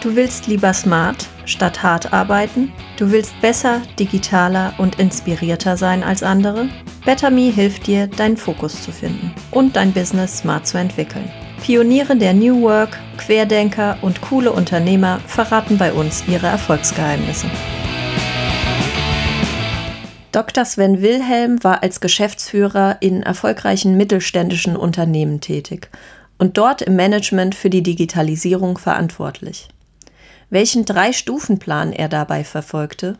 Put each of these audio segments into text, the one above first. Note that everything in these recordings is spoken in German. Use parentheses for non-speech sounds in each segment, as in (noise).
Du willst lieber smart statt hart arbeiten? Du willst besser, digitaler und inspirierter sein als andere? BetterMe hilft dir, deinen Fokus zu finden und dein Business smart zu entwickeln. Pioniere der New Work, Querdenker und coole Unternehmer verraten bei uns ihre Erfolgsgeheimnisse. Dr. Sven Wilhelm war als Geschäftsführer in erfolgreichen mittelständischen Unternehmen tätig und dort im Management für die Digitalisierung verantwortlich. Welchen Drei-Stufen-Plan er dabei verfolgte,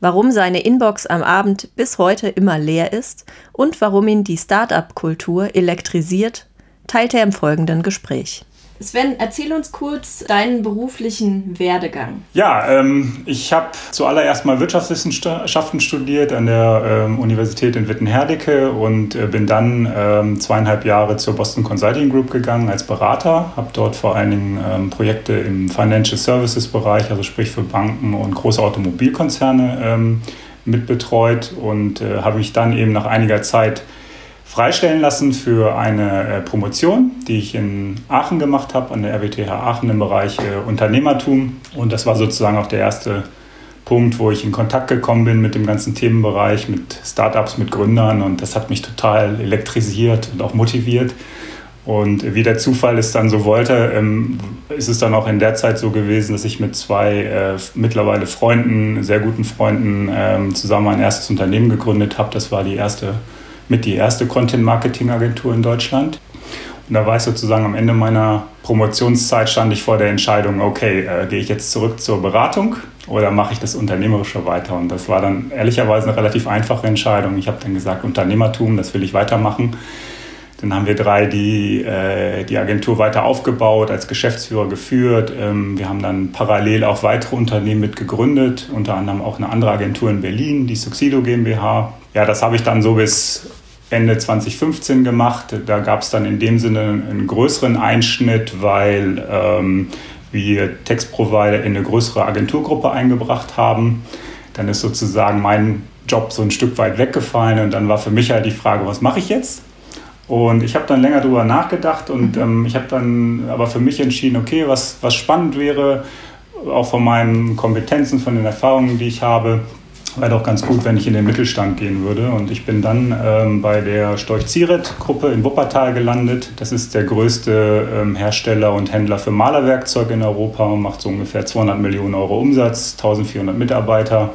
warum seine Inbox am Abend bis heute immer leer ist und warum ihn die Start-up-Kultur elektrisiert, teilt er im folgenden Gespräch. Sven, erzähl uns kurz deinen beruflichen Werdegang. Ja, ähm, ich habe zuallererst mal Wirtschaftswissenschaften studiert an der ähm, Universität in Wittenherdecke und äh, bin dann ähm, zweieinhalb Jahre zur Boston Consulting Group gegangen als Berater. Habe dort vor allen Dingen ähm, Projekte im Financial Services Bereich, also sprich für Banken und große Automobilkonzerne ähm, mitbetreut und äh, habe mich dann eben nach einiger Zeit freistellen lassen für eine äh, Promotion, die ich in Aachen gemacht habe, an der RWTH Aachen im Bereich äh, Unternehmertum. Und das war sozusagen auch der erste Punkt, wo ich in Kontakt gekommen bin mit dem ganzen Themenbereich, mit Startups, mit Gründern. Und das hat mich total elektrisiert und auch motiviert. Und wie der Zufall es dann so wollte, ähm, ist es dann auch in der Zeit so gewesen, dass ich mit zwei äh, mittlerweile Freunden, sehr guten Freunden, ähm, zusammen ein erstes Unternehmen gegründet habe. Das war die erste mit die erste Content-Marketing-Agentur in Deutschland. Und da war ich sozusagen am Ende meiner Promotionszeit stand ich vor der Entscheidung, okay, äh, gehe ich jetzt zurück zur Beratung oder mache ich das Unternehmerische weiter? Und das war dann ehrlicherweise eine relativ einfache Entscheidung. Ich habe dann gesagt, Unternehmertum, das will ich weitermachen. Dann haben wir drei die, äh, die Agentur weiter aufgebaut, als Geschäftsführer geführt. Ähm, wir haben dann parallel auch weitere Unternehmen mit gegründet, unter anderem auch eine andere Agentur in Berlin, die Succedo GmbH. Ja, das habe ich dann so bis Ende 2015 gemacht. Da gab es dann in dem Sinne einen größeren Einschnitt, weil ähm, wir Textprovider in eine größere Agenturgruppe eingebracht haben. Dann ist sozusagen mein Job so ein Stück weit weggefallen und dann war für mich halt die Frage, was mache ich jetzt? Und ich habe dann länger darüber nachgedacht und mhm. ähm, ich habe dann aber für mich entschieden, okay, was, was spannend wäre, auch von meinen Kompetenzen, von den Erfahrungen, die ich habe, wäre doch ganz gut, wenn ich in den Mittelstand gehen würde. Und ich bin dann ähm, bei der Storch-Zieret-Gruppe in Wuppertal gelandet. Das ist der größte ähm, Hersteller und Händler für Malerwerkzeug in Europa und macht so ungefähr 200 Millionen Euro Umsatz, 1400 Mitarbeiter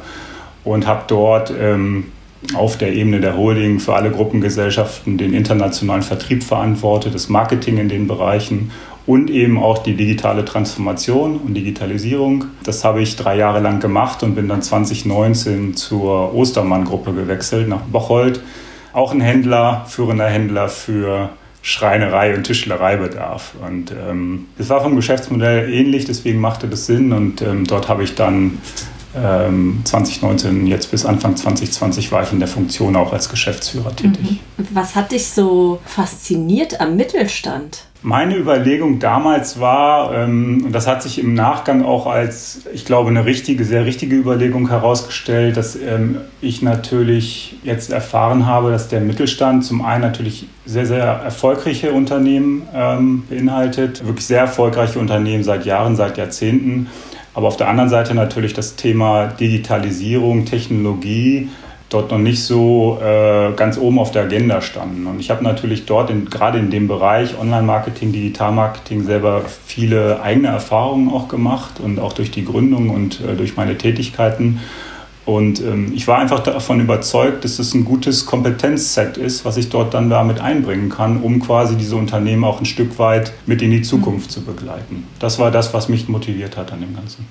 und habe dort ähm, auf der Ebene der Holding für alle Gruppengesellschaften den internationalen Vertrieb verantwortet, das Marketing in den Bereichen und eben auch die digitale Transformation und Digitalisierung. Das habe ich drei Jahre lang gemacht und bin dann 2019 zur Ostermann-Gruppe gewechselt nach Bocholt. Auch ein Händler, führender Händler für Schreinerei und Tischlereibedarf. Und ähm, war vom Geschäftsmodell ähnlich, deswegen machte das Sinn. Und ähm, dort habe ich dann ähm, 2019, jetzt bis Anfang 2020 war ich in der Funktion auch als Geschäftsführer tätig. Mhm. Was hat dich so fasziniert am Mittelstand? Meine Überlegung damals war, ähm, und das hat sich im Nachgang auch als, ich glaube, eine richtige, sehr richtige Überlegung herausgestellt, dass ähm, ich natürlich jetzt erfahren habe, dass der Mittelstand zum einen natürlich sehr, sehr erfolgreiche Unternehmen ähm, beinhaltet, wirklich sehr erfolgreiche Unternehmen seit Jahren, seit Jahrzehnten, aber auf der anderen Seite natürlich das Thema Digitalisierung, Technologie, dort noch nicht so äh, ganz oben auf der Agenda standen. Und ich habe natürlich dort in, gerade in dem Bereich Online-Marketing, Digital-Marketing selber viele eigene Erfahrungen auch gemacht und auch durch die Gründung und äh, durch meine Tätigkeiten. Und ähm, ich war einfach davon überzeugt, dass es ein gutes Kompetenzset ist, was ich dort dann damit einbringen kann, um quasi diese Unternehmen auch ein Stück weit mit in die Zukunft zu begleiten. Das war das, was mich motiviert hat an dem Ganzen.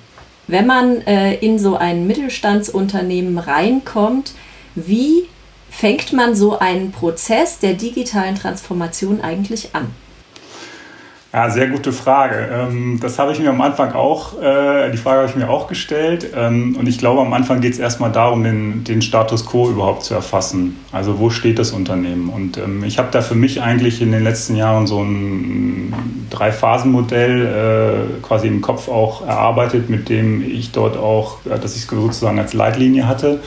Wenn man äh, in so ein Mittelstandsunternehmen reinkommt, wie fängt man so einen Prozess der digitalen Transformation eigentlich an? Ja, sehr gute Frage. Ähm, das habe ich mir am Anfang auch, äh, die Frage habe ich mir auch gestellt. Ähm, und ich glaube, am Anfang geht es erstmal darum, den, den Status quo überhaupt zu erfassen. Also wo steht das Unternehmen? Und ähm, ich habe da für mich eigentlich in den letzten Jahren so ein Drei-Phasen-Modell äh, quasi im Kopf auch erarbeitet, mit dem ich dort auch, dass ich es sozusagen als Leitlinie hatte.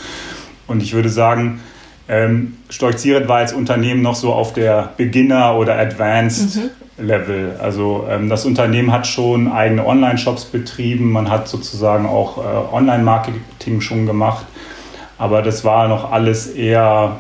Und ich würde sagen, ähm, Storch Zieret war als Unternehmen noch so auf der Beginner- oder Advanced- mhm Level. Also ähm, das Unternehmen hat schon eigene Online-Shops betrieben, man hat sozusagen auch äh, Online-Marketing schon gemacht, aber das war noch alles eher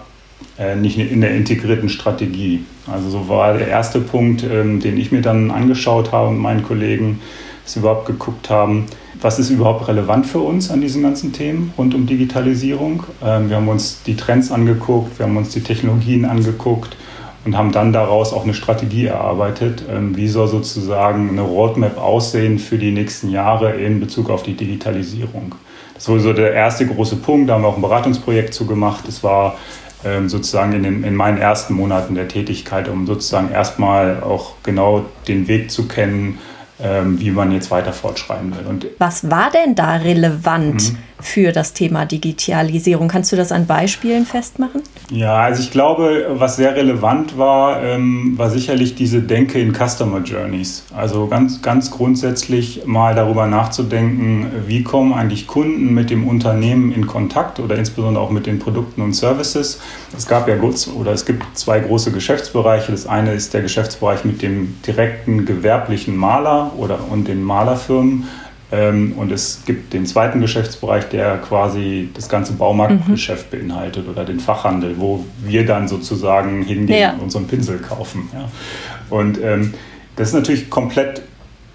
äh, nicht in der integrierten Strategie. Also so war der erste Punkt, ähm, den ich mir dann angeschaut habe und meinen Kollegen, dass sie überhaupt geguckt haben, was ist überhaupt relevant für uns an diesen ganzen Themen rund um Digitalisierung. Ähm, wir haben uns die Trends angeguckt, wir haben uns die Technologien angeguckt und haben dann daraus auch eine Strategie erarbeitet, ähm, wie soll sozusagen eine Roadmap aussehen für die nächsten Jahre in Bezug auf die Digitalisierung. Das war so der erste große Punkt, da haben wir auch ein Beratungsprojekt zu gemacht. Das war ähm, sozusagen in, den, in meinen ersten Monaten der Tätigkeit, um sozusagen erstmal auch genau den Weg zu kennen, wie man jetzt weiter fortschreiten will. Und Was war denn da relevant mhm. für das Thema Digitalisierung? Kannst du das an Beispielen festmachen? Ja, also ich glaube, was sehr relevant war, ähm, war sicherlich diese Denke in Customer Journeys. Also ganz, ganz grundsätzlich mal darüber nachzudenken, wie kommen eigentlich Kunden mit dem Unternehmen in Kontakt oder insbesondere auch mit den Produkten und Services. Es gab ja oder es gibt zwei große Geschäftsbereiche. Das eine ist der Geschäftsbereich mit dem direkten gewerblichen Maler oder, und den Malerfirmen. Ähm, und es gibt den zweiten Geschäftsbereich, der quasi das ganze Baumarktgeschäft mhm. beinhaltet oder den Fachhandel, wo wir dann sozusagen hingehen ja. und unseren Pinsel kaufen. Ja. Und ähm, das ist natürlich komplett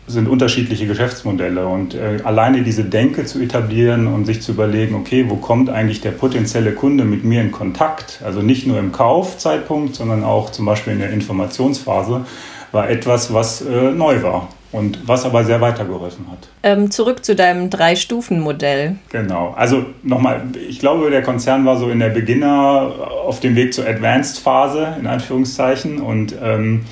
sind unterschiedliche Geschäftsmodelle und äh, alleine diese Denke zu etablieren und sich zu überlegen, okay, wo kommt eigentlich der potenzielle Kunde mit mir in Kontakt? Also nicht nur im Kaufzeitpunkt, sondern auch zum Beispiel in der Informationsphase, war etwas, was äh, neu war und was aber sehr weitergeholfen hat. Ähm, zurück zu deinem Drei-Stufen-Modell. Genau. Also nochmal, ich glaube, der Konzern war so in der Beginner auf dem Weg zur Advanced-Phase, in Anführungszeichen. Und ähm,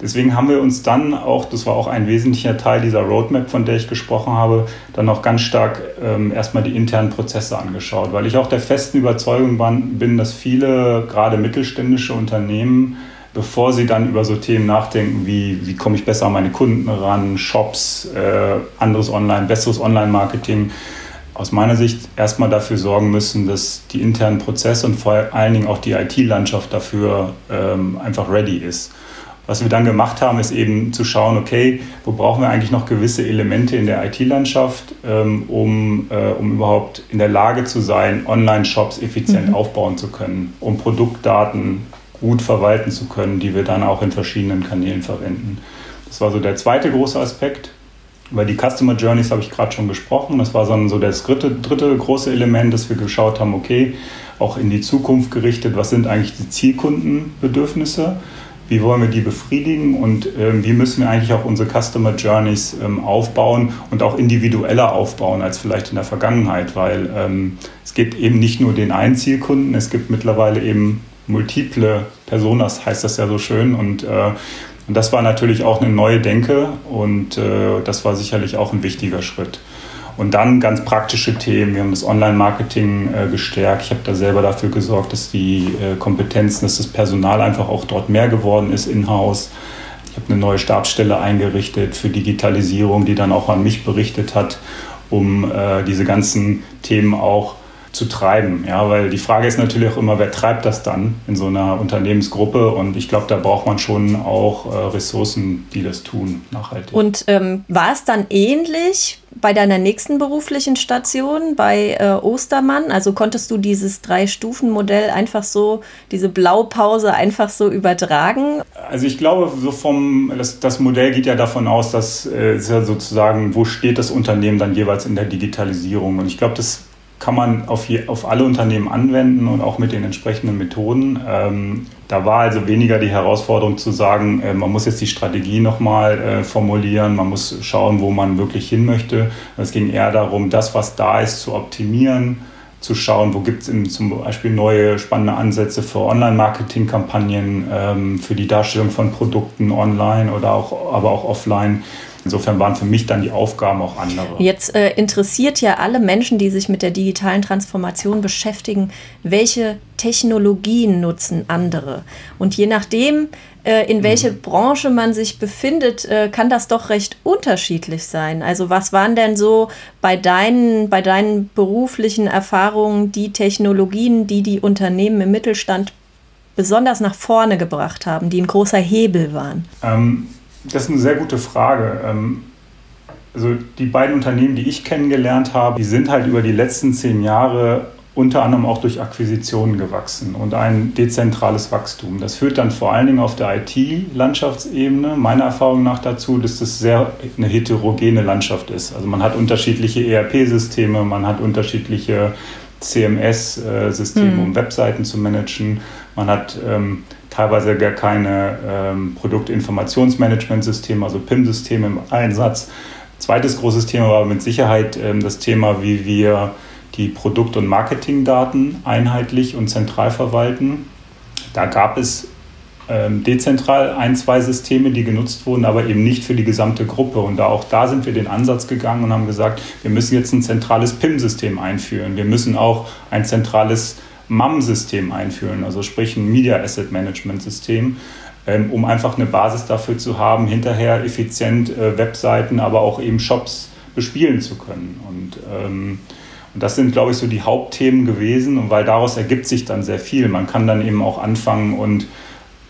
deswegen haben wir uns dann auch, das war auch ein wesentlicher Teil dieser Roadmap, von der ich gesprochen habe, dann auch ganz stark ähm, erstmal die internen Prozesse angeschaut, weil ich auch der festen Überzeugung bin, dass viele, gerade mittelständische Unternehmen, bevor sie dann über so Themen nachdenken, wie, wie komme ich besser an meine Kunden ran, Shops, äh, anderes Online, besseres Online-Marketing, aus meiner Sicht erstmal dafür sorgen müssen, dass die internen Prozesse und vor allen Dingen auch die IT-Landschaft dafür ähm, einfach ready ist. Was wir dann gemacht haben, ist eben zu schauen, okay, wo brauchen wir eigentlich noch gewisse Elemente in der IT-Landschaft, ähm, um, äh, um überhaupt in der Lage zu sein, Online-Shops effizient mhm. aufbauen zu können, um Produktdaten gut verwalten zu können, die wir dann auch in verschiedenen Kanälen verwenden. Das war so der zweite große Aspekt. Über die Customer Journeys habe ich gerade schon gesprochen. Das war dann so das dritte, dritte große Element, dass wir geschaut haben, okay, auch in die Zukunft gerichtet, was sind eigentlich die Zielkundenbedürfnisse? Wie wollen wir die befriedigen und ähm, wie müssen wir eigentlich auch unsere Customer Journeys ähm, aufbauen und auch individueller aufbauen als vielleicht in der Vergangenheit, weil ähm, es gibt eben nicht nur den einen Zielkunden, es gibt mittlerweile eben multiple Personas, heißt das ja so schön. Und, äh, und das war natürlich auch eine neue Denke und äh, das war sicherlich auch ein wichtiger Schritt. Und dann ganz praktische Themen. Wir haben das Online-Marketing äh, gestärkt. Ich habe da selber dafür gesorgt, dass die äh, Kompetenzen, dass das Personal einfach auch dort mehr geworden ist in-house. Ich habe eine neue Stabsstelle eingerichtet für Digitalisierung, die dann auch an mich berichtet hat, um äh, diese ganzen Themen auch zu treiben. Ja, weil die Frage ist natürlich auch immer, wer treibt das dann in so einer Unternehmensgruppe? Und ich glaube, da braucht man schon auch äh, Ressourcen, die das tun, nachhaltig. Und ähm, war es dann ähnlich bei deiner nächsten beruflichen Station bei äh, Ostermann? Also konntest du dieses Drei-Stufen-Modell einfach so, diese Blaupause einfach so übertragen? Also ich glaube, so vom, das, das Modell geht ja davon aus, dass äh, ja sozusagen, wo steht das Unternehmen dann jeweils in der Digitalisierung? Und ich glaube, das kann man auf, je, auf alle Unternehmen anwenden und auch mit den entsprechenden Methoden. Ähm, da war also weniger die Herausforderung zu sagen, äh, man muss jetzt die Strategie nochmal äh, formulieren, man muss schauen, wo man wirklich hin möchte. Es ging eher darum, das, was da ist, zu optimieren, zu schauen, wo gibt es zum Beispiel neue spannende Ansätze für Online-Marketing-Kampagnen, ähm, für die Darstellung von Produkten online oder auch, aber auch offline Insofern waren für mich dann die Aufgaben auch andere. Jetzt äh, interessiert ja alle Menschen, die sich mit der digitalen Transformation beschäftigen, welche Technologien nutzen andere. Und je nachdem, äh, in welche mhm. Branche man sich befindet, äh, kann das doch recht unterschiedlich sein. Also was waren denn so bei deinen, bei deinen beruflichen Erfahrungen die Technologien, die die Unternehmen im Mittelstand besonders nach vorne gebracht haben, die ein großer Hebel waren? Ähm Das ist eine sehr gute Frage. Ähm, also die beiden Unternehmen, die ich kennengelernt habe, die sind halt über die letzten zehn Jahre unter anderem auch durch Akquisitionen gewachsen und ein dezentrales Wachstum. Das führt dann vor allen Dingen auf der IT-Landschaftsebene meiner Erfahrung nach dazu, dass das sehr eine heterogene Landschaft ist. Also man hat unterschiedliche ERP-Systeme, man hat unterschiedliche CMS-Systeme, mhm. um Webseiten zu managen. Man hat ähm, teilweise gar keine ähm, Produktinformationsmanagementsysteme, also PIM-Systeme im Einsatz. Zweites großes Thema war mit Sicherheit ähm, das Thema, wie wir die Produkt- und Marketingdaten einheitlich und zentral verwalten. Da gab es ähm, dezentral ein, zwei Systeme, die genutzt wurden, aber eben nicht für die gesamte Gruppe. Und da, auch da sind wir den Ansatz gegangen und haben gesagt, wir müssen jetzt ein zentrales PIM-System einführen. Wir müssen auch ein zentrales MAM-System einführen, also sprich ein Media Asset Management System, ähm, um einfach eine Basis dafür zu haben, hinterher effizient äh, Webseiten, aber auch eben Shops bespielen zu können. Und ähm, und das sind, glaube ich, so die Hauptthemen gewesen und weil daraus ergibt sich dann sehr viel. Man kann dann eben auch anfangen und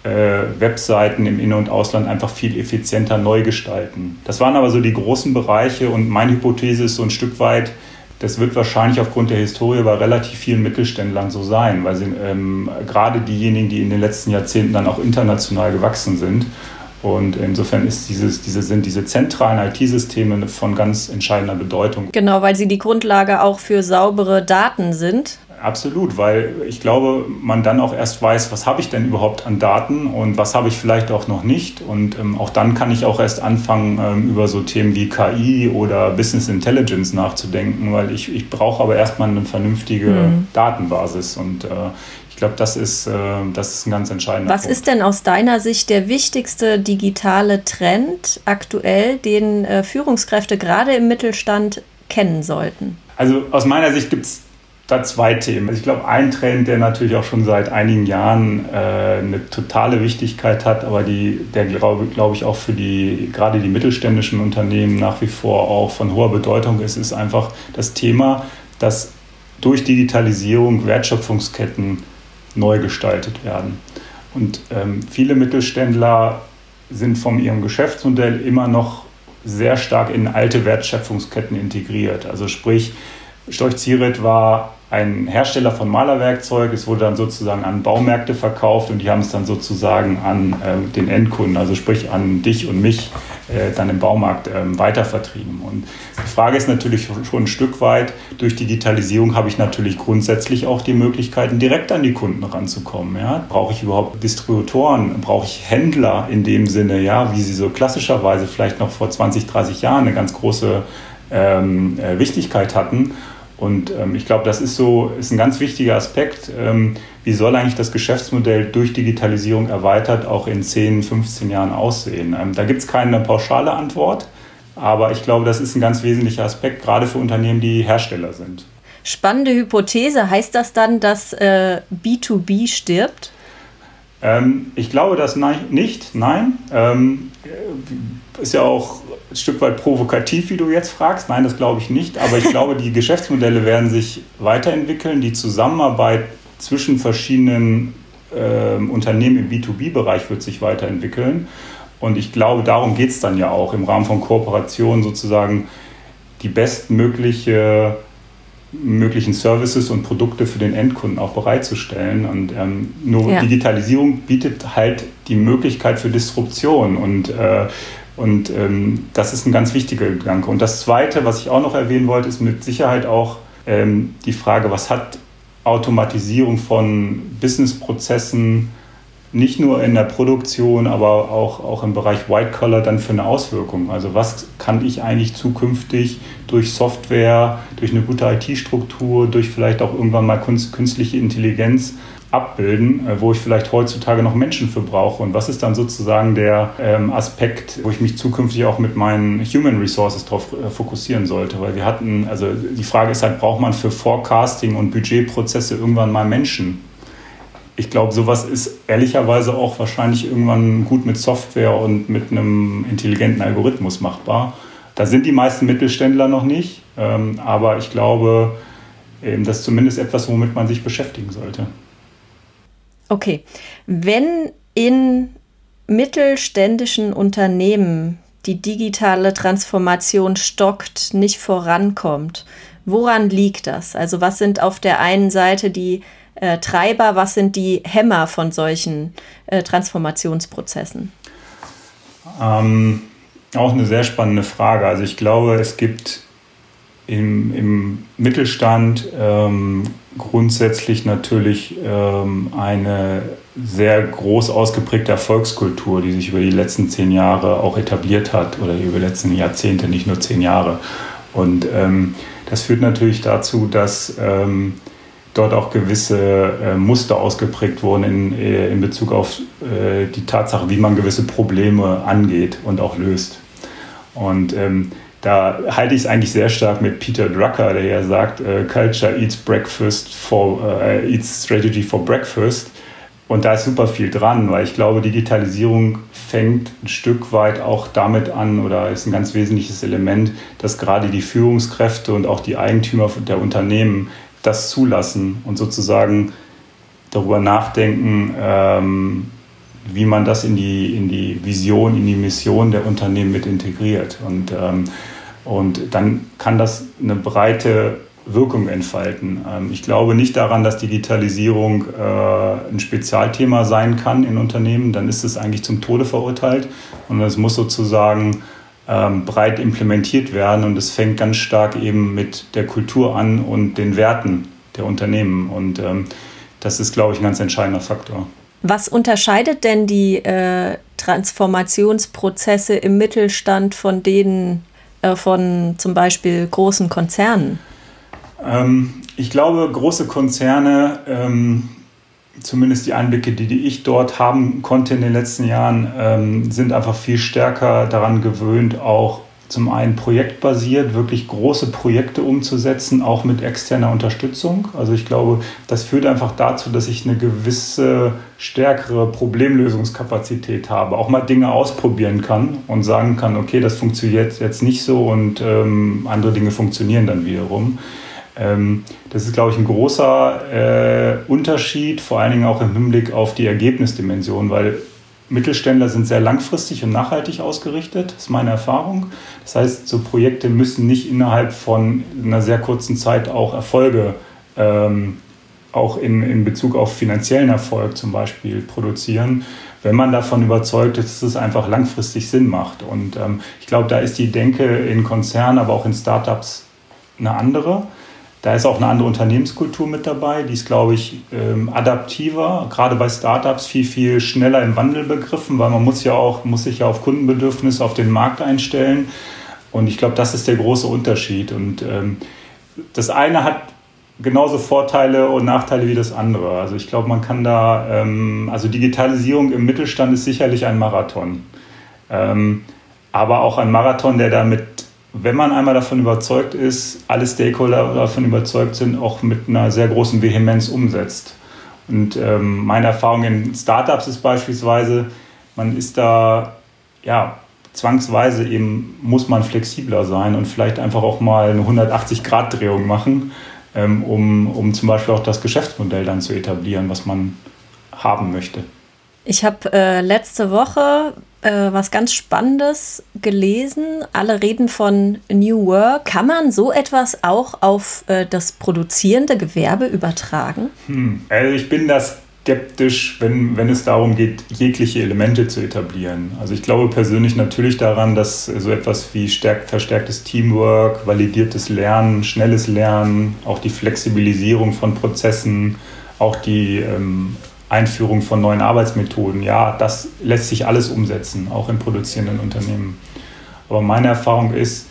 äh, Webseiten im In- und Ausland einfach viel effizienter neu gestalten. Das waren aber so die großen Bereiche und meine Hypothese ist so ein Stück weit, das wird wahrscheinlich aufgrund der Historie bei relativ vielen Mittelständlern so sein, weil sie ähm, gerade diejenigen, die in den letzten Jahrzehnten dann auch international gewachsen sind und insofern ist dieses, diese, sind diese zentralen IT-Systeme von ganz entscheidender Bedeutung. Genau, weil sie die Grundlage auch für saubere Daten sind. Absolut, weil ich glaube, man dann auch erst weiß, was habe ich denn überhaupt an Daten und was habe ich vielleicht auch noch nicht. Und ähm, auch dann kann ich auch erst anfangen, ähm, über so Themen wie KI oder Business Intelligence nachzudenken, weil ich, ich brauche aber erstmal eine vernünftige mhm. Datenbasis. Und äh, ich glaube, das ist, äh, das ist ein ganz entscheidender Was Punkt. ist denn aus deiner Sicht der wichtigste digitale Trend aktuell, den äh, Führungskräfte gerade im Mittelstand kennen sollten? Also aus meiner Sicht gibt es da zwei Themen. Also ich glaube, ein Trend, der natürlich auch schon seit einigen Jahren äh, eine totale Wichtigkeit hat, aber die, der glaube glaub ich auch für die gerade die mittelständischen Unternehmen nach wie vor auch von hoher Bedeutung ist, ist einfach das Thema, dass durch Digitalisierung Wertschöpfungsketten neu gestaltet werden. Und ähm, viele Mittelständler sind von ihrem Geschäftsmodell immer noch sehr stark in alte Wertschöpfungsketten integriert. Also sprich, Storch Zieret war ein Hersteller von Malerwerkzeug. Es wurde dann sozusagen an Baumärkte verkauft und die haben es dann sozusagen an äh, den Endkunden, also sprich an dich und mich, äh, dann im Baumarkt äh, weitervertrieben. Und die Frage ist natürlich schon ein Stück weit, durch Digitalisierung habe ich natürlich grundsätzlich auch die Möglichkeiten, direkt an die Kunden ranzukommen. Ja? Brauche ich überhaupt Distributoren? Brauche ich Händler in dem Sinne, ja, wie sie so klassischerweise vielleicht noch vor 20, 30 Jahren eine ganz große ähm, äh, Wichtigkeit hatten? Und ähm, ich glaube, das ist so ist ein ganz wichtiger Aspekt. Ähm, wie soll eigentlich das Geschäftsmodell durch Digitalisierung erweitert auch in 10, 15 Jahren aussehen? Ähm, da gibt es keine pauschale Antwort, aber ich glaube, das ist ein ganz wesentlicher Aspekt, gerade für Unternehmen, die Hersteller sind. Spannende Hypothese. Heißt das dann, dass äh, B2B stirbt? Ähm, ich glaube das nicht, nein. Ähm, ist ja auch ein Stück weit provokativ, wie du jetzt fragst. Nein, das glaube ich nicht. Aber ich glaube, die (laughs) Geschäftsmodelle werden sich weiterentwickeln. Die Zusammenarbeit zwischen verschiedenen äh, Unternehmen im B2B-Bereich wird sich weiterentwickeln. Und ich glaube, darum geht es dann ja auch im Rahmen von Kooperationen sozusagen die bestmögliche möglichen Services und Produkte für den Endkunden auch bereitzustellen. Und ähm, nur ja. Digitalisierung bietet halt die Möglichkeit für Disruption und äh, und ähm, das ist ein ganz wichtiger Gedanke. Und das Zweite, was ich auch noch erwähnen wollte, ist mit Sicherheit auch ähm, die Frage, was hat Automatisierung von Businessprozessen nicht nur in der Produktion, aber auch, auch im Bereich White Collar dann für eine Auswirkung? Also was kann ich eigentlich zukünftig durch Software, durch eine gute IT-Struktur, durch vielleicht auch irgendwann mal künstliche Intelligenz abbilden, äh, wo ich vielleicht heutzutage noch Menschen für brauche. Und was ist dann sozusagen der ähm, Aspekt, wo ich mich zukünftig auch mit meinen Human Resources darauf äh, fokussieren sollte? Weil wir hatten, also die Frage ist halt, braucht man für Forecasting und Budgetprozesse irgendwann mal Menschen? Ich glaube, sowas ist ehrlicherweise auch wahrscheinlich irgendwann gut mit Software und mit einem intelligenten Algorithmus machbar. Da sind die meisten Mittelständler noch nicht, ähm, aber ich glaube, das ist zumindest etwas, womit man sich beschäftigen sollte. Okay, wenn in mittelständischen Unternehmen die digitale Transformation stockt, nicht vorankommt. Woran liegt das? Also was sind auf der einen Seite die äh, Treiber, was sind die Hämmer von solchen äh, Transformationsprozessen? Ähm, auch eine sehr spannende Frage. Also ich glaube, es gibt im, im Mittelstand ähm, grundsätzlich natürlich ähm, eine sehr groß ausgeprägte Erfolgskultur, die sich über die letzten zehn Jahre auch etabliert hat oder über die letzten Jahrzehnte, nicht nur zehn Jahre. Und ähm, das führt natürlich dazu, dass ähm, dort auch gewisse äh, Muster ausgeprägt wurden in, äh, in Bezug auf äh, die Tatsache, wie man gewisse Probleme angeht und auch löst. Und ähm, da halte ich es eigentlich sehr stark mit Peter Drucker, der ja sagt, äh, Culture eats breakfast for äh, eats strategy for breakfast. Und da ist super viel dran, weil ich glaube, Digitalisierung fängt ein Stück weit auch damit an oder ist ein ganz wesentliches Element, dass gerade die Führungskräfte und auch die Eigentümer der Unternehmen das zulassen und sozusagen darüber nachdenken, ähm, wie man das in die, in die Vision, in die Mission der Unternehmen mit integriert. Und, ähm, und dann kann das eine breite Wirkung entfalten. Ähm, ich glaube nicht daran, dass Digitalisierung äh, ein Spezialthema sein kann in Unternehmen. Dann ist es eigentlich zum Tode verurteilt. Und es muss sozusagen ähm, breit implementiert werden. Und es fängt ganz stark eben mit der Kultur an und den Werten der Unternehmen. Und ähm, das ist, glaube ich, ein ganz entscheidender Faktor. Was unterscheidet denn die äh, Transformationsprozesse im Mittelstand von denen von zum Beispiel großen Konzernen? Ähm, ich glaube, große Konzerne, ähm, zumindest die Einblicke, die, die, ich dort haben konnte in den letzten Jahren, ähm, sind einfach viel stärker daran gewöhnt, auch zum einen projektbasiert, wirklich große Projekte umzusetzen, auch mit externer Unterstützung. Also ich glaube, das führt einfach dazu, dass ich eine gewisse stärkere Problemlösungskapazität habe, auch mal Dinge ausprobieren kann und sagen kann, okay, das funktioniert jetzt nicht so und ähm, andere Dinge funktionieren dann wiederum. Ähm, das ist, glaube ich, ein großer äh, Unterschied, vor allen Dingen auch im Hinblick auf die Ergebnisdimension, weil Mittelständler sind sehr langfristig und nachhaltig ausgerichtet, ist meine Erfahrung. Das heißt, so Projekte müssen nicht innerhalb von einer sehr kurzen Zeit auch Erfolge, ähm, auch in, in Bezug auf finanziellen Erfolg zum Beispiel, produzieren, wenn man davon überzeugt ist, dass es einfach langfristig Sinn macht. Und ähm, ich glaube, da ist die Denke in Konzernen, aber auch in Startups eine andere. Da ist auch eine andere Unternehmenskultur mit dabei, die ist, glaube ich, ähm, adaptiver, gerade bei Startups viel, viel schneller im Wandel begriffen, weil man muss ja auch, muss sich ja auf Kundenbedürfnisse, auf den Markt einstellen. Und ich glaube, das ist der große Unterschied. Und ähm, das eine hat genauso Vorteile und Nachteile wie das andere. Also ich glaube, man kann da, ähm, also Digitalisierung im Mittelstand ist sicherlich ein Marathon. Ähm, aber auch ein Marathon, der damit wenn man einmal davon überzeugt ist, alle Stakeholder davon überzeugt sind, auch mit einer sehr großen Vehemenz umsetzt. Und ähm, meine Erfahrung in Startups ist beispielsweise, man ist da, ja, zwangsweise eben muss man flexibler sein und vielleicht einfach auch mal eine 180-Grad-Drehung machen, ähm, um, um zum Beispiel auch das Geschäftsmodell dann zu etablieren, was man haben möchte. Ich habe äh, letzte Woche äh, was ganz Spannendes gelesen. Alle reden von New Work. Kann man so etwas auch auf äh, das produzierende Gewerbe übertragen? Hm. Also ich bin da skeptisch, wenn, wenn es darum geht, jegliche Elemente zu etablieren. Also ich glaube persönlich natürlich daran, dass so etwas wie stärk, verstärktes Teamwork, validiertes Lernen, schnelles Lernen, auch die Flexibilisierung von Prozessen, auch die ähm, Einführung von neuen Arbeitsmethoden, ja, das lässt sich alles umsetzen, auch in produzierenden Unternehmen. Aber meine Erfahrung ist,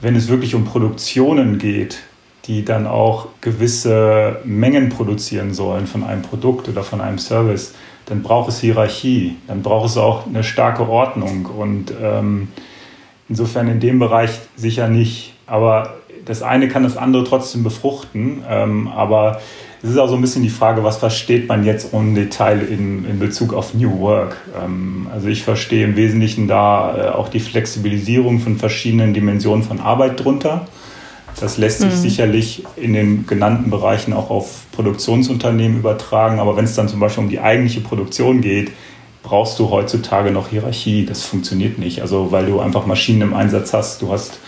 wenn es wirklich um Produktionen geht, die dann auch gewisse Mengen produzieren sollen von einem Produkt oder von einem Service, dann braucht es Hierarchie, dann braucht es auch eine starke Ordnung. Und ähm, insofern in dem Bereich sicher nicht. Aber das eine kann das andere trotzdem befruchten. Ähm, aber es ist auch so ein bisschen die Frage, was versteht man jetzt im Detail in, in Bezug auf New Work? Ähm, also ich verstehe im Wesentlichen da äh, auch die Flexibilisierung von verschiedenen Dimensionen von Arbeit drunter. Das lässt sich mhm. sicherlich in den genannten Bereichen auch auf Produktionsunternehmen übertragen. Aber wenn es dann zum Beispiel um die eigentliche Produktion geht, brauchst du heutzutage noch Hierarchie. Das funktioniert nicht. Also weil du einfach Maschinen im Einsatz hast, du hast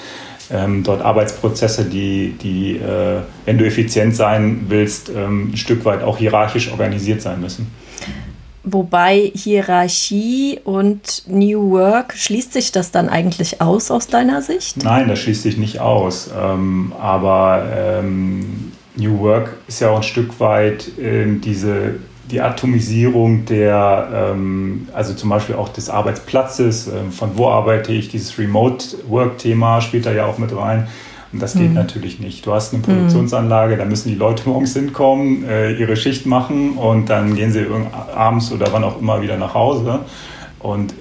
ähm, dort Arbeitsprozesse, die, die äh, wenn du effizient sein willst, ähm, ein Stück weit auch hierarchisch organisiert sein müssen. Wobei Hierarchie und New Work, schließt sich das dann eigentlich aus aus deiner Sicht? Nein, das schließt sich nicht aus. Ähm, aber ähm, New Work ist ja auch ein Stück weit ähm, diese die Atomisierung der, ähm, also zum Beispiel auch des Arbeitsplatzes, äh, von wo arbeite ich, dieses Remote-Work-Thema spielt da ja auch mit rein. Und das geht mhm. natürlich nicht. Du hast eine Produktionsanlage, da müssen die Leute morgens hinkommen, äh, ihre Schicht machen und dann gehen sie abends oder wann auch immer wieder nach Hause. Und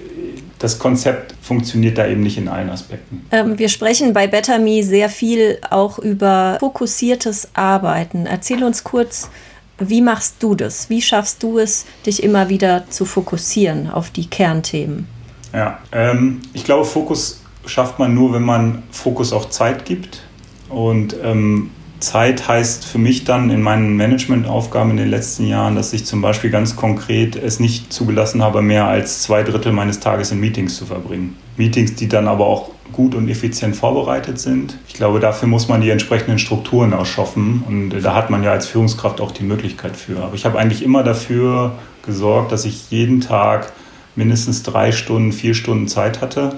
das Konzept funktioniert da eben nicht in allen Aspekten. Ähm, wir sprechen bei Better Me sehr viel auch über fokussiertes Arbeiten. Erzähl uns kurz, wie machst du das? Wie schaffst du es, dich immer wieder zu fokussieren auf die Kernthemen? Ja, ähm, ich glaube, Fokus schafft man nur, wenn man Fokus auch Zeit gibt. Und ähm, Zeit heißt für mich dann in meinen Managementaufgaben in den letzten Jahren, dass ich zum Beispiel ganz konkret es nicht zugelassen habe, mehr als zwei Drittel meines Tages in Meetings zu verbringen. Meetings, die dann aber auch gut und effizient vorbereitet sind. Ich glaube, dafür muss man die entsprechenden Strukturen ausschaffen und da hat man ja als Führungskraft auch die Möglichkeit für. Aber ich habe eigentlich immer dafür gesorgt, dass ich jeden Tag mindestens drei Stunden, vier Stunden Zeit hatte,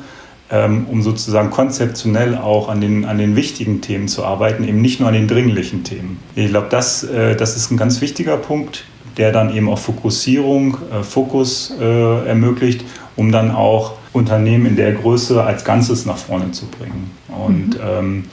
ähm, um sozusagen konzeptionell auch an den, an den wichtigen Themen zu arbeiten, eben nicht nur an den dringlichen Themen. Ich glaube, das, äh, das ist ein ganz wichtiger Punkt, der dann eben auch Fokussierung, äh, Fokus äh, ermöglicht, um dann auch Unternehmen in der Größe als Ganzes nach vorne zu bringen. Und mhm. ähm,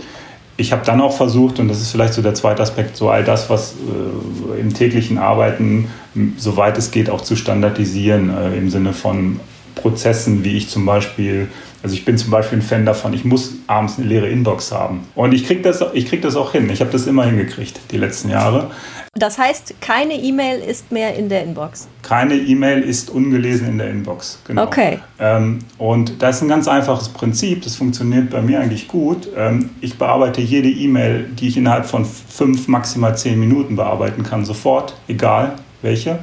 ich habe dann auch versucht, und das ist vielleicht so der zweite Aspekt, so all das, was äh, im täglichen Arbeiten, soweit es geht, auch zu standardisieren, äh, im Sinne von Prozessen, wie ich zum Beispiel also ich bin zum Beispiel ein Fan davon, ich muss abends eine leere Inbox haben. Und ich kriege das, krieg das auch hin. Ich habe das immer hingekriegt, die letzten Jahre. Das heißt, keine E-Mail ist mehr in der Inbox? Keine E-Mail ist ungelesen in der Inbox, genau. Okay. Ähm, und das ist ein ganz einfaches Prinzip, das funktioniert bei mir eigentlich gut. Ähm, ich bearbeite jede E-Mail, die ich innerhalb von fünf, maximal zehn Minuten bearbeiten kann, sofort, egal welche.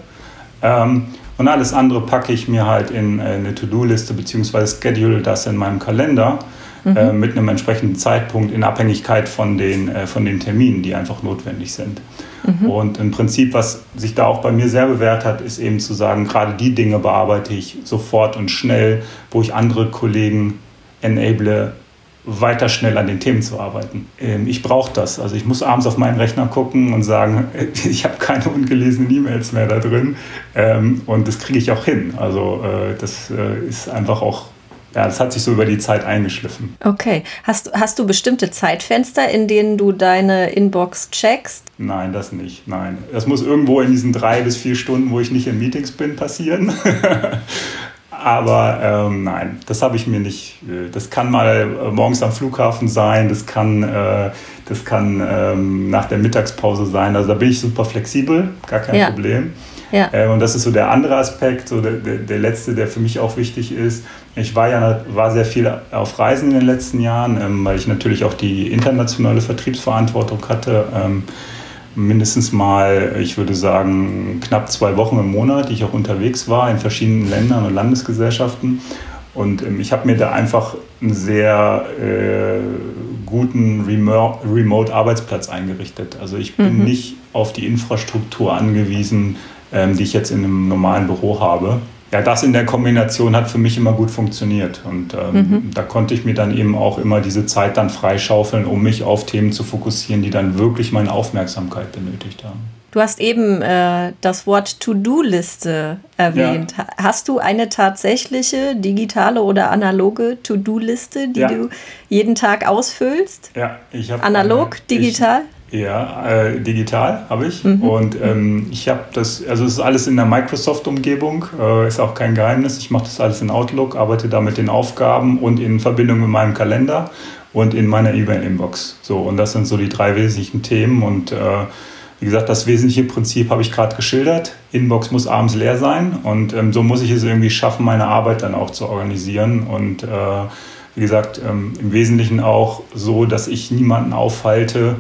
Ähm, und alles andere packe ich mir halt in äh, eine To-Do-Liste beziehungsweise schedule das in meinem Kalender mhm. äh, mit einem entsprechenden Zeitpunkt in Abhängigkeit von den, äh, von den Terminen, die einfach notwendig sind. Mhm. Und im Prinzip, was sich da auch bei mir sehr bewährt hat, ist eben zu sagen, gerade die Dinge bearbeite ich sofort und schnell, wo ich andere Kollegen enable, weiter schnell an den Themen zu arbeiten. Ähm, ich brauche das. Also ich muss abends auf meinen Rechner gucken und sagen, (laughs) ich habe keine ungelesenen E-Mails mehr da drin. Ähm, und das kriege ich auch hin. Also äh, das äh, ist einfach auch ja, das hat sich so über die Zeit eingeschliffen. Okay. Hast, hast du bestimmte Zeitfenster, in denen du deine Inbox checkst? Nein, das nicht. Nein. Das muss irgendwo in diesen drei bis vier Stunden, wo ich nicht in Meetings bin, passieren. (laughs) Aber ähm, nein, das habe ich mir nicht. Äh, das kann mal äh, morgens am Flughafen sein, das kann, äh, das kann ähm, nach der Mittagspause sein. Also da bin ich super flexibel, gar kein ja. Problem. Ja. Äh, und das ist so der andere Aspekt, so der, der, der, letzte, der für mich auch wichtig ist. Ich war ja war sehr viel auf Reisen in den letzten Jahren, ähm, weil ich natürlich auch die internationale Vertriebsverantwortung hatte. Ähm, mindestens mal, ich würde sagen, knapp zwei Wochen im Monat, die ich auch unterwegs war in verschiedenen Ländern und Landesgesellschaften. Und ähm, ich habe mir da einfach einen sehr äh, guten Remote-Arbeitsplatz eingerichtet. Also ich bin mhm. nicht auf die Infrastruktur angewiesen, ähm, die ich jetzt in einem normalen Büro habe ja, das in der Kombination hat für mich immer gut funktioniert. Und ähm, mhm. da konnte ich mir dann eben auch immer diese Zeit dann freischaufeln, um mich auf Themen zu fokussieren, die dann wirklich meine Aufmerksamkeit benötigt haben. Du hast eben äh, das Wort To-Do-Liste erwähnt. Ja. Hast du eine tatsächliche digitale oder analoge To-Do-Liste, die ja. du jeden Tag ausfüllst? Ja, ich habe. Analog, eine, digital? Ja, äh, digital habe ich. Mhm. Und ähm, ich habe das, also es ist alles in der Microsoft-Umgebung, äh, ist auch kein Geheimnis. Ich mache das alles in Outlook, arbeite da mit den Aufgaben und in Verbindung mit meinem Kalender und in meiner E-Mail-Inbox. So, und das sind so die drei wesentlichen Themen. Und äh, wie gesagt, das wesentliche Prinzip habe ich gerade geschildert. Inbox muss abends leer sein und ähm, so muss ich es irgendwie schaffen, meine Arbeit dann auch zu organisieren. Und äh, wie gesagt, ähm, im Wesentlichen auch so, dass ich niemanden aufhalte,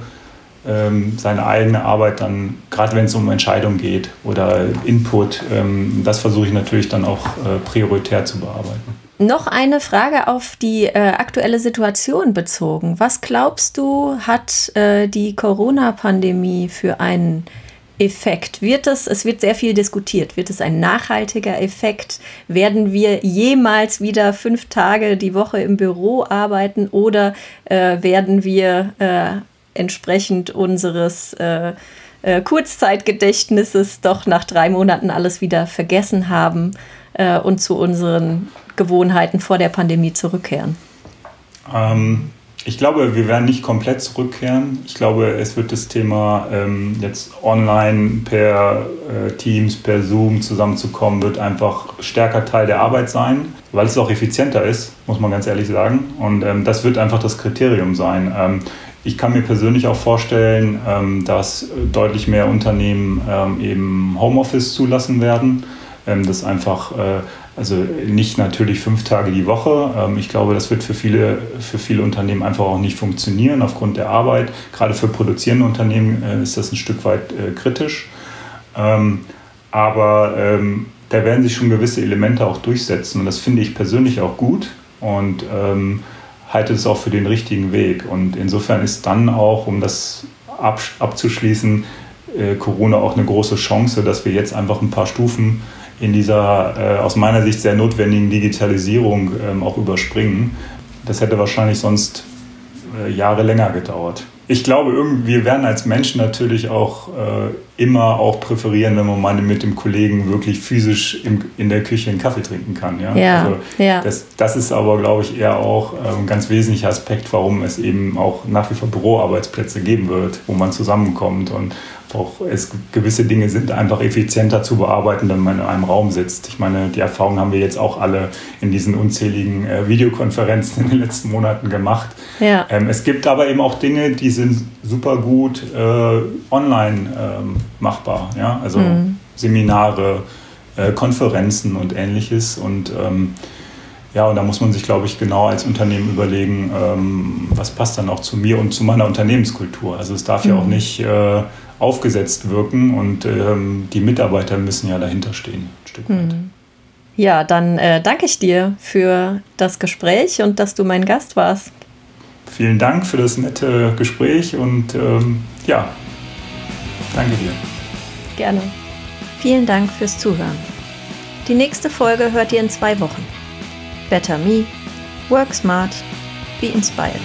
ähm, seine eigene Arbeit dann, gerade wenn es um Entscheidungen geht oder Input, ähm, das versuche ich natürlich dann auch äh, prioritär zu bearbeiten. Noch eine Frage auf die äh, aktuelle Situation bezogen. Was glaubst du, hat äh, die Corona-Pandemie für einen Effekt? Wird es, es wird sehr viel diskutiert, wird es ein nachhaltiger Effekt? Werden wir jemals wieder fünf Tage die Woche im Büro arbeiten oder äh, werden wir äh, entsprechend unseres äh, äh, Kurzzeitgedächtnisses doch nach drei Monaten alles wieder vergessen haben äh, und zu unseren Gewohnheiten vor der Pandemie zurückkehren? Ähm, ich glaube, wir werden nicht komplett zurückkehren. Ich glaube, es wird das Thema ähm, jetzt online per äh, Teams, per Zoom zusammenzukommen, wird einfach stärker Teil der Arbeit sein, weil es auch effizienter ist, muss man ganz ehrlich sagen. Und ähm, das wird einfach das Kriterium sein. Ich kann mir persönlich auch vorstellen, ähm, dass deutlich mehr Unternehmen ähm, eben Homeoffice zulassen werden. Ähm, das einfach, äh, also nicht natürlich fünf Tage die Woche. Ich glaube, das wird für viele, für viele Unternehmen einfach auch nicht funktionieren aufgrund der Arbeit. Gerade für produzierende Unternehmen äh, ist das ein Stück weit äh, kritisch. Aber da werden sich schon gewisse Elemente auch durchsetzen und das finde ich persönlich auch gut. Und ähm, halte es auch für den richtigen Weg. Und insofern ist dann auch, um das ab, abzuschließen, äh, Corona auch eine große Chance, dass wir jetzt einfach ein paar Stufen in dieser äh, aus meiner Sicht sehr notwendigen Digitalisierung ähm, auch überspringen. Das hätte wahrscheinlich sonst äh, Jahre länger gedauert ich glaube, irgendwie, wir werden als Menschen natürlich auch äh, immer auch präferieren, wenn man mal mit dem Kollegen wirklich physisch im, in der Küche einen Kaffee trinken kann. Ja, ja, also ja. Das, das ist aber, glaube ich, eher auch äh, ein ganz wesentlicher Aspekt, warum es eben auch nach wie vor Büroarbeitsplätze geben wird, wo man zusammenkommt und auch es gewisse Dinge sind einfach effizienter zu bearbeiten, wenn man in einem Raum sitzt. Ich meine, die Erfahrung haben wir jetzt auch alle in diesen unzähligen äh, Videokonferenzen in den letzten Monaten gemacht. Ja. Ähm, es gibt aber eben auch Dinge, die sind super gut äh, online ähm, machbar. Ja? Also mhm. Seminare, äh, Konferenzen und ähnliches. Und ähm, ja, und da muss man sich, glaube ich, genau als Unternehmen überlegen, ähm, was passt dann auch zu mir und zu meiner Unternehmenskultur. Also es darf mhm. ja auch nicht äh, aufgesetzt wirken und ähm, die Mitarbeiter müssen ja dahinter stehen, ein Stück weit. Mhm. Ja, dann äh, danke ich dir für das Gespräch und dass du mein Gast warst. Vielen Dank für das nette Gespräch und ähm, ja, danke dir. Gerne. Vielen Dank fürs Zuhören. Die nächste Folge hört ihr in zwei Wochen. Better Me, Work Smart, Be Inspired.